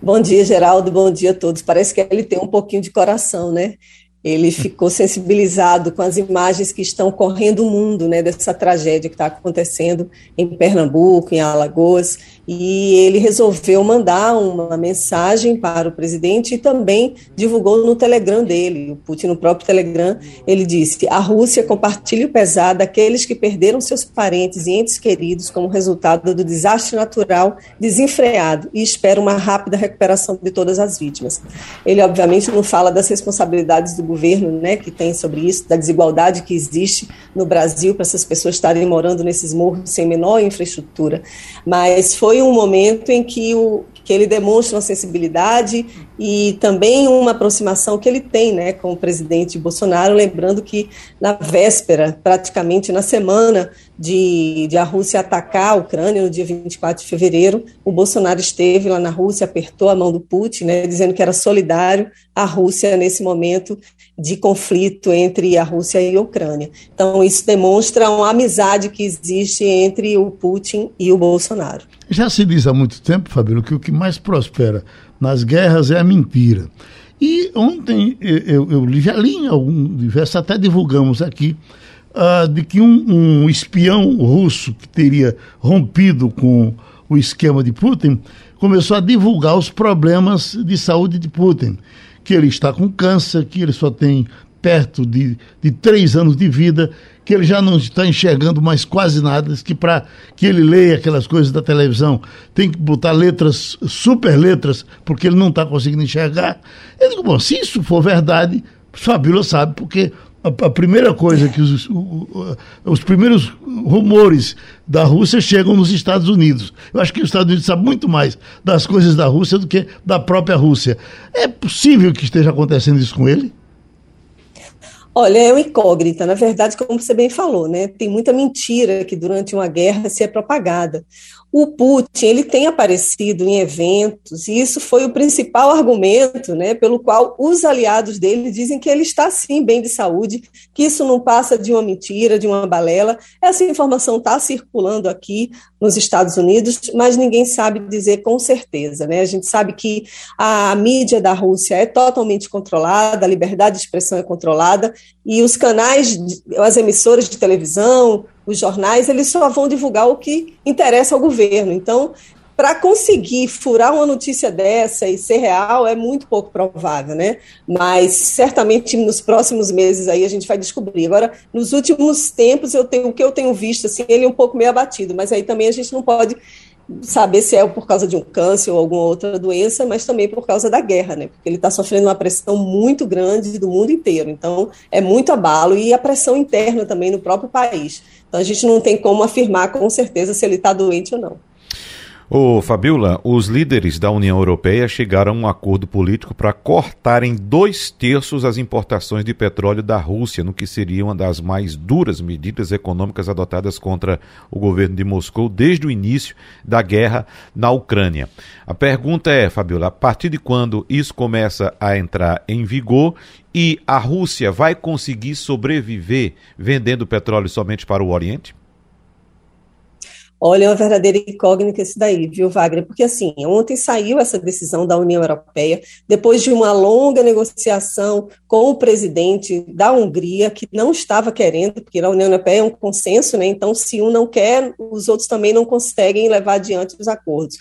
Bom dia, Geraldo. Bom dia a todos. Parece que ele tem um pouquinho de coração, né? Ele ficou sensibilizado com as imagens que estão correndo o mundo, né, dessa tragédia que está acontecendo em Pernambuco, em Alagoas, e ele resolveu mandar uma mensagem para o presidente e também divulgou no Telegram dele, o Putin no próprio Telegram, ele disse: "A Rússia compartilha o pesar daqueles que perderam seus parentes e entes queridos como resultado do desastre natural desenfreado e espera uma rápida recuperação de todas as vítimas". Ele obviamente não fala das responsabilidades do governo, né, que tem sobre isso, da desigualdade que existe no Brasil para essas pessoas estarem morando nesses morros sem menor infraestrutura, mas foi um momento em que o que ele demonstra uma sensibilidade e também uma aproximação que ele tem né, com o presidente Bolsonaro, lembrando que na véspera, praticamente na semana de, de a Rússia atacar a Ucrânia, no dia 24 de fevereiro, o Bolsonaro esteve lá na Rússia, apertou a mão do Putin, né, dizendo que era solidário à Rússia nesse momento de conflito entre a Rússia e a Ucrânia. Então, isso demonstra uma amizade que existe entre o Putin e o Bolsonaro. Já se diz há muito tempo, Fabíola, que o que mais prospera nas guerras é a mentira. E ontem eu, eu já li em algum diversos, até divulgamos aqui, uh, de que um, um espião russo que teria rompido com o esquema de Putin começou a divulgar os problemas de saúde de Putin que ele está com câncer, que ele só tem perto de, de três anos de vida, que ele já não está enxergando mais quase nada, que para que ele leia aquelas coisas da televisão tem que botar letras, super letras, porque ele não está conseguindo enxergar. Eu digo, bom, se isso for verdade, Fabíola sabe, porque a, a, primeira coisa que os, o, os primeiros rumores da Rússia chegam nos Estados Unidos. Eu acho que os Estados Unidos sabem muito mais das coisas da Rússia do que da própria Rússia. É possível que esteja acontecendo isso com ele? Olha, é uma incógnita. Na verdade, como você bem falou, né? Tem muita mentira que durante uma guerra se é propagada. O Putin ele tem aparecido em eventos e isso foi o principal argumento, né, pelo qual os aliados dele dizem que ele está sim bem de saúde, que isso não passa de uma mentira, de uma balela. Essa informação está circulando aqui nos Estados Unidos, mas ninguém sabe dizer com certeza, né? A gente sabe que a mídia da Rússia é totalmente controlada, a liberdade de expressão é controlada e os canais, as emissoras de televisão, os jornais, eles só vão divulgar o que interessa ao governo. Então, para conseguir furar uma notícia dessa e ser real é muito pouco provável, né? Mas certamente nos próximos meses aí a gente vai descobrir. Agora, nos últimos tempos eu tenho o que eu tenho visto assim, ele é um pouco meio abatido, mas aí também a gente não pode saber se é por causa de um câncer ou alguma outra doença, mas também por causa da guerra, né? Porque ele está sofrendo uma pressão muito grande do mundo inteiro. Então, é muito abalo e a pressão interna também no próprio país. Então a gente não tem como afirmar com certeza se ele está doente ou não. Ô Fabiola, os líderes da União Europeia chegaram a um acordo político para cortar em dois terços as importações de petróleo da Rússia, no que seria uma das mais duras medidas econômicas adotadas contra o governo de Moscou desde o início da guerra na Ucrânia. A pergunta é, Fabiola, a partir de quando isso começa a entrar em vigor e a Rússia vai conseguir sobreviver vendendo petróleo somente para o Oriente? Olha, é uma verdadeira incógnita isso daí, viu, Wagner? Porque, assim, ontem saiu essa decisão da União Europeia, depois de uma longa negociação com o presidente da Hungria, que não estava querendo, porque a União Europeia é um consenso, né? Então, se um não quer, os outros também não conseguem levar adiante os acordos.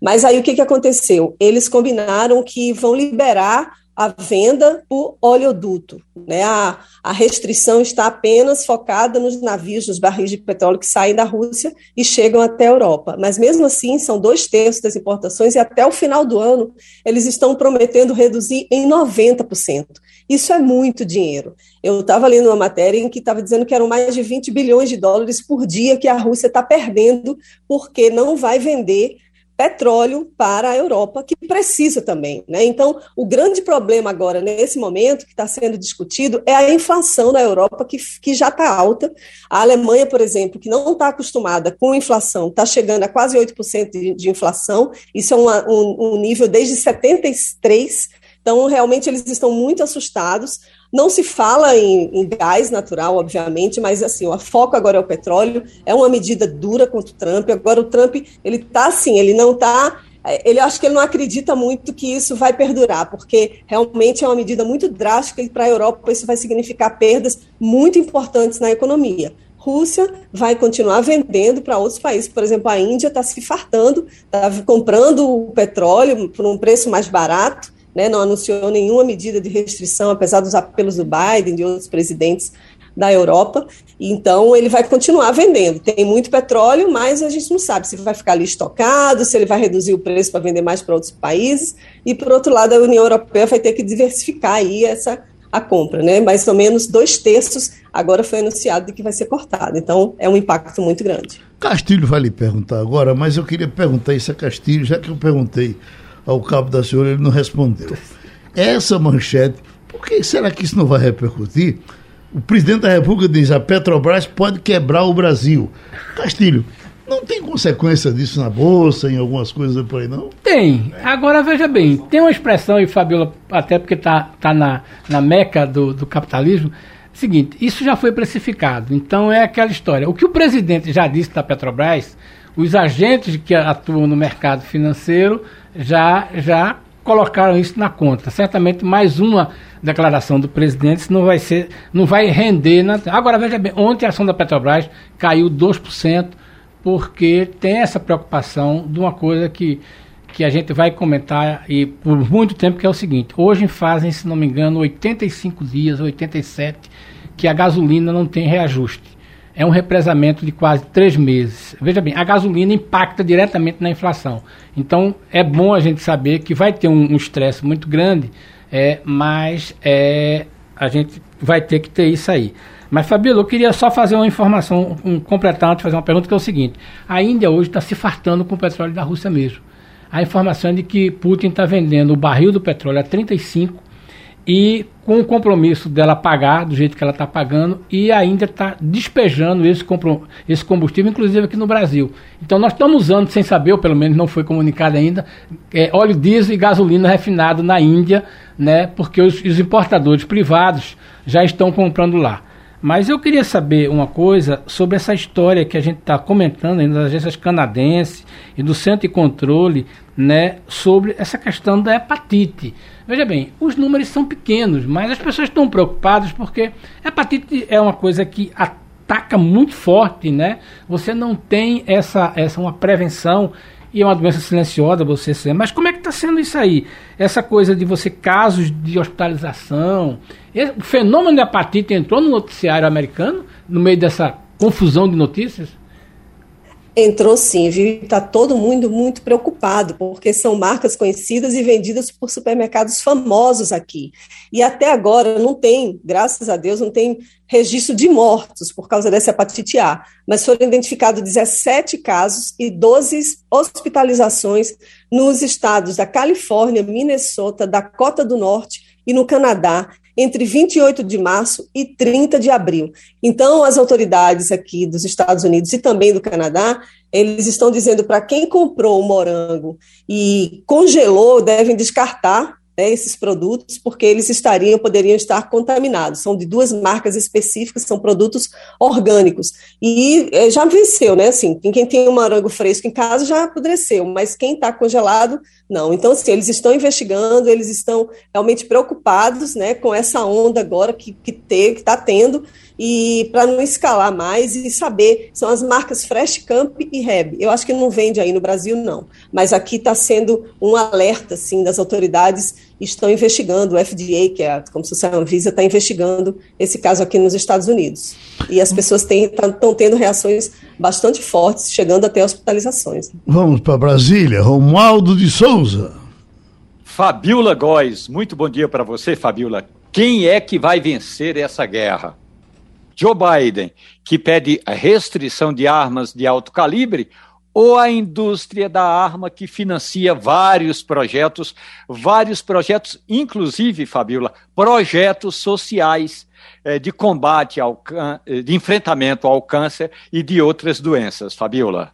Mas aí o que, que aconteceu? Eles combinaram que vão liberar a venda por oleoduto. Né? A, a restrição está apenas focada nos navios, nos barris de petróleo que saem da Rússia e chegam até a Europa. Mas mesmo assim, são dois terços das importações e até o final do ano eles estão prometendo reduzir em 90%. Isso é muito dinheiro. Eu estava lendo uma matéria em que estava dizendo que eram mais de 20 bilhões de dólares por dia que a Rússia está perdendo porque não vai vender petróleo para a Europa, que precisa também. Né? Então, o grande problema agora, nesse momento, que está sendo discutido, é a inflação na Europa, que, que já está alta. A Alemanha, por exemplo, que não está acostumada com inflação, está chegando a quase 8% de, de inflação, isso é uma, um, um nível desde 73%. Então, realmente, eles estão muito assustados. Não se fala em, em, gás natural, obviamente, mas assim, o foco agora é o petróleo. É uma medida dura contra o Trump. Agora o Trump, ele está assim, ele não está ele acho que ele não acredita muito que isso vai perdurar, porque realmente é uma medida muito drástica e para a Europa isso vai significar perdas muito importantes na economia. Rússia vai continuar vendendo para outros países, por exemplo, a Índia está se fartando, está comprando o petróleo por um preço mais barato, né, não anunciou nenhuma medida de restrição, apesar dos apelos do Biden e de outros presidentes da Europa. Então, ele vai continuar vendendo. Tem muito petróleo, mas a gente não sabe se vai ficar ali estocado, se ele vai reduzir o preço para vender mais para outros países. E, por outro lado, a União Europeia vai ter que diversificar aí essa a compra, né? Mais ou menos dois terços agora foi anunciado de que vai ser cortado. Então, é um impacto muito grande. Castilho vai lhe perguntar agora, mas eu queria perguntar isso a Castilho, já que eu perguntei ao cabo da senhora, ele não respondeu. Essa manchete, por que será que isso não vai repercutir? O presidente da República diz: a Petrobras pode quebrar o Brasil. Castilho, não tem consequência disso na Bolsa, em algumas coisas por aí, não? Tem. Agora, veja bem, tem uma expressão, e Fabiola, até porque está tá na, na meca do, do capitalismo, seguinte, isso já foi precificado. Então é aquela história. O que o presidente já disse da Petrobras, os agentes que atuam no mercado financeiro já, já colocaram isso na conta. Certamente mais uma declaração do presidente não vai ser, não vai render. Na... Agora veja bem, ontem a ação da Petrobras caiu 2%, porque tem essa preocupação de uma coisa que, que a gente vai comentar e por muito tempo, que é o seguinte, hoje fazem, se não me engano, 85 dias, 87, que a gasolina não tem reajuste é um represamento de quase três meses. Veja bem, a gasolina impacta diretamente na inflação. Então, é bom a gente saber que vai ter um estresse muito grande, é, mas é, a gente vai ter que ter isso aí. Mas, Fabíola, eu queria só fazer uma informação, um, completar, fazer uma pergunta, que é o seguinte. A Índia hoje está se fartando com o petróleo da Rússia mesmo. A informação é de que Putin está vendendo o barril do petróleo a 35 e com o compromisso dela pagar do jeito que ela está pagando e ainda está despejando esse, esse combustível, inclusive aqui no Brasil. Então nós estamos usando, sem saber, ou pelo menos não foi comunicado ainda, é, óleo diesel e gasolina refinado na Índia, né, porque os, os importadores privados já estão comprando lá. Mas eu queria saber uma coisa sobre essa história que a gente está comentando nas agências canadenses e do Centro de Controle, né, sobre essa questão da hepatite. Veja bem, os números são pequenos, mas as pessoas estão preocupadas porque hepatite é uma coisa que ataca muito forte, né? Você não tem essa, essa uma prevenção e é uma doença silenciosa você ser. Mas como é que está sendo isso aí? Essa coisa de você casos de hospitalização, o fenômeno de hepatite entrou no noticiário americano no meio dessa confusão de notícias? Entrou sim, viu? Está todo mundo muito preocupado, porque são marcas conhecidas e vendidas por supermercados famosos aqui. E até agora não tem, graças a Deus, não tem registro de mortos por causa dessa hepatite A, mas foram identificados 17 casos e 12 hospitalizações nos estados da Califórnia, Minnesota, Dakota do Norte e no Canadá, entre 28 de março e 30 de abril. Então, as autoridades aqui dos Estados Unidos e também do Canadá, eles estão dizendo para quem comprou o morango e congelou, devem descartar né, esses produtos, porque eles estariam, poderiam estar contaminados. São de duas marcas específicas, são produtos orgânicos. E é, já venceu, né? Assim, quem tem um morango fresco em casa já apodreceu, mas quem está congelado, não. Então, assim, eles estão investigando, eles estão realmente preocupados né, com essa onda agora que está que que tá tendo e para não escalar mais e saber, são as marcas Fresh Camp e Reb. Eu acho que não vende aí no Brasil, não. Mas aqui está sendo um alerta, assim, das autoridades estão investigando, o FDA, que é como se fosse a Anvisa, está investigando esse caso aqui nos Estados Unidos. E as pessoas estão tendo reações bastante fortes, chegando até hospitalizações. Vamos para Brasília, Romualdo de Souza. Fabiola Góes, muito bom dia para você, Fabiola. Quem é que vai vencer essa guerra? Joe Biden, que pede a restrição de armas de alto calibre, ou a indústria da arma que financia vários projetos, vários projetos, inclusive, Fabiola, projetos sociais eh, de combate ao eh, de enfrentamento ao câncer e de outras doenças, Fabiola.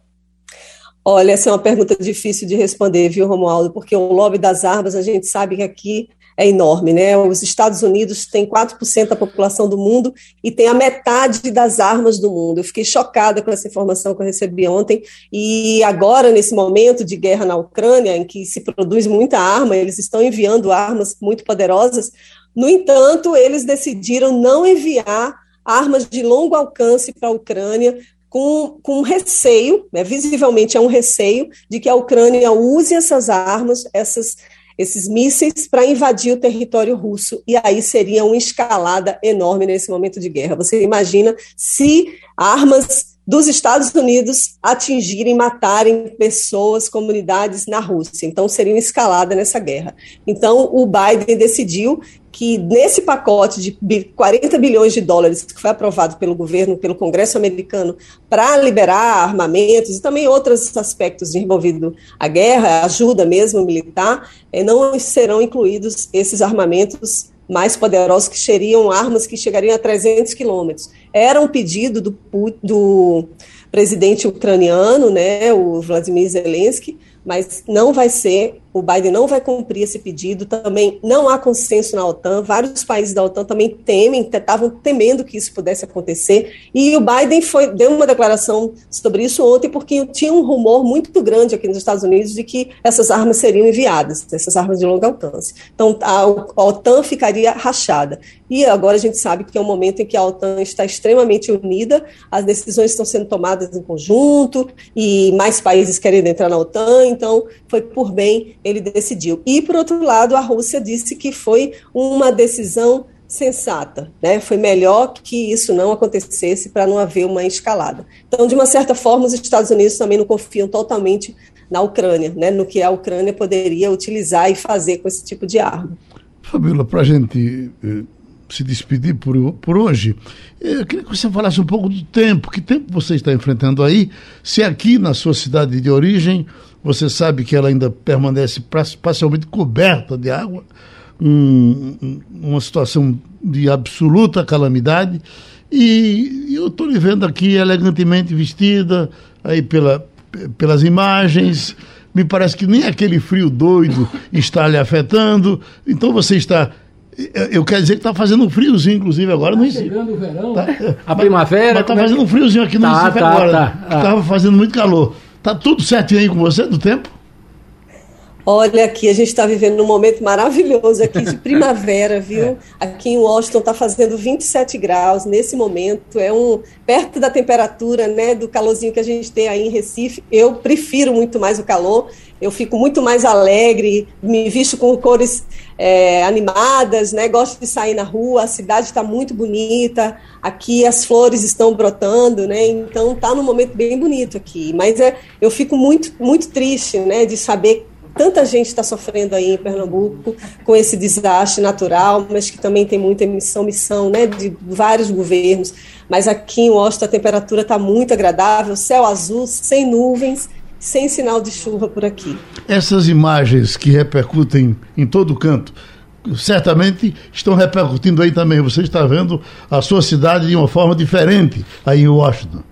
Olha, essa é uma pergunta difícil de responder, viu, Romualdo? Porque o lobby das armas, a gente sabe que aqui é enorme, né? Os Estados Unidos têm 4% da população do mundo e tem a metade das armas do mundo. Eu fiquei chocada com essa informação que eu recebi ontem. E agora, nesse momento de guerra na Ucrânia, em que se produz muita arma, eles estão enviando armas muito poderosas. No entanto, eles decidiram não enviar armas de longo alcance para a Ucrânia, com, com receio, né, visivelmente é um receio, de que a Ucrânia use essas armas, essas esses mísseis para invadir o território russo, e aí seria uma escalada enorme nesse momento de guerra. Você imagina se armas dos Estados Unidos atingirem, matarem pessoas, comunidades na Rússia. Então, seria uma escalada nessa guerra. Então, o Biden decidiu que nesse pacote de 40 bilhões de dólares que foi aprovado pelo governo, pelo Congresso americano, para liberar armamentos e também outros aspectos envolvidos a guerra, ajuda mesmo militar, eh, não serão incluídos esses armamentos mais poderosos que seriam armas que chegariam a 300 quilômetros. Era um pedido do, do presidente ucraniano, né, o Vladimir Zelensky, mas não vai ser, o Biden não vai cumprir esse pedido, também não há consenso na OTAN, vários países da OTAN também temem, estavam temendo que isso pudesse acontecer, e o Biden foi, deu uma declaração sobre isso ontem, porque tinha um rumor muito grande aqui nos Estados Unidos de que essas armas seriam enviadas, essas armas de longo alcance. Então, a, OTAN ficaria rachada. E agora a gente sabe que é um momento em que a OTAN está extremamente unida, as decisões estão sendo tomadas em conjunto, e mais países querem entrar na OTAN, então foi por bem, ele decidiu. E, por outro lado, a Rússia disse que foi uma decisão sensata, né? Foi melhor que isso não acontecesse para não haver uma escalada. Então, de uma certa forma, os Estados Unidos também não confiam totalmente na Ucrânia, né? No que a Ucrânia poderia utilizar e fazer com esse tipo de arma. Fabíola, para a gente eh, se despedir por, por hoje, eu queria que você falasse um pouco do tempo. Que tempo você está enfrentando aí? Se aqui na sua cidade de origem você sabe que ela ainda permanece parcialmente coberta de água, um, uma situação de absoluta calamidade. E eu estou lhe vendo aqui elegantemente vestida, aí pela, pelas imagens. Me parece que nem aquele frio doido está lhe afetando. Então você está eu quero dizer que está fazendo um friozinho, inclusive, agora tá no Recife. chegando o verão, tá, a primavera. Mas está fazendo um friozinho aqui no tá, Recife tá, agora. Estava tá. fazendo muito calor. Tá tudo certinho aí com você do tempo? Olha, aqui a gente está vivendo um momento maravilhoso aqui de primavera, viu? Aqui em Washington está fazendo 27 graus nesse momento, é um perto da temperatura, né, do calorzinho que a gente tem aí em Recife. Eu prefiro muito mais o calor, eu fico muito mais alegre, me visto com cores é, animadas, né? Gosto de sair na rua, a cidade está muito bonita, aqui as flores estão brotando, né? Então está num momento bem bonito aqui. Mas é, eu fico muito, muito triste, né, de saber tanta gente está sofrendo aí em Pernambuco com esse desastre natural, mas que também tem muita emissão, missão, né, de vários governos. Mas aqui em Washington a temperatura está muito agradável, céu azul, sem nuvens, sem sinal de chuva por aqui. Essas imagens que repercutem em todo canto, certamente estão repercutindo aí também. Você está vendo a sua cidade de uma forma diferente aí em Washington.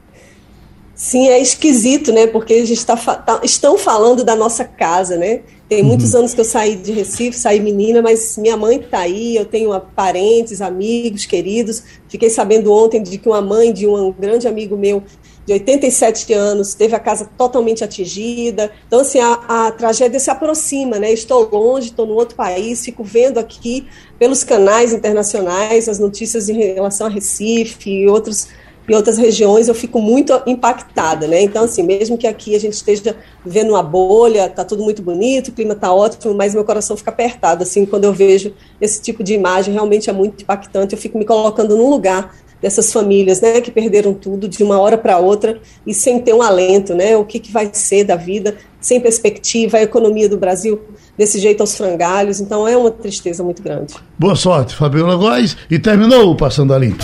Sim, é esquisito, né? Porque a gente tá, tá, estão falando da nossa casa, né? Tem uhum. muitos anos que eu saí de Recife, saí menina, mas minha mãe está aí, eu tenho parentes, amigos, queridos. Fiquei sabendo ontem de que uma mãe de um grande amigo meu de 87 anos teve a casa totalmente atingida. Então, assim, a, a tragédia se aproxima, né? Estou longe, estou no outro país, fico vendo aqui pelos canais internacionais as notícias em relação a Recife e outros em outras regiões eu fico muito impactada, né? Então, assim, mesmo que aqui a gente esteja vendo uma bolha, tá tudo muito bonito, o clima tá ótimo, mas meu coração fica apertado, assim, quando eu vejo esse tipo de imagem, realmente é muito impactante. Eu fico me colocando no lugar dessas famílias, né, que perderam tudo de uma hora para outra e sem ter um alento, né? O que, que vai ser da vida, sem perspectiva, a economia do Brasil desse jeito aos frangalhos. Então, é uma tristeza muito grande. Boa sorte, Fabiola Góes. E terminou o Passando a Limpo.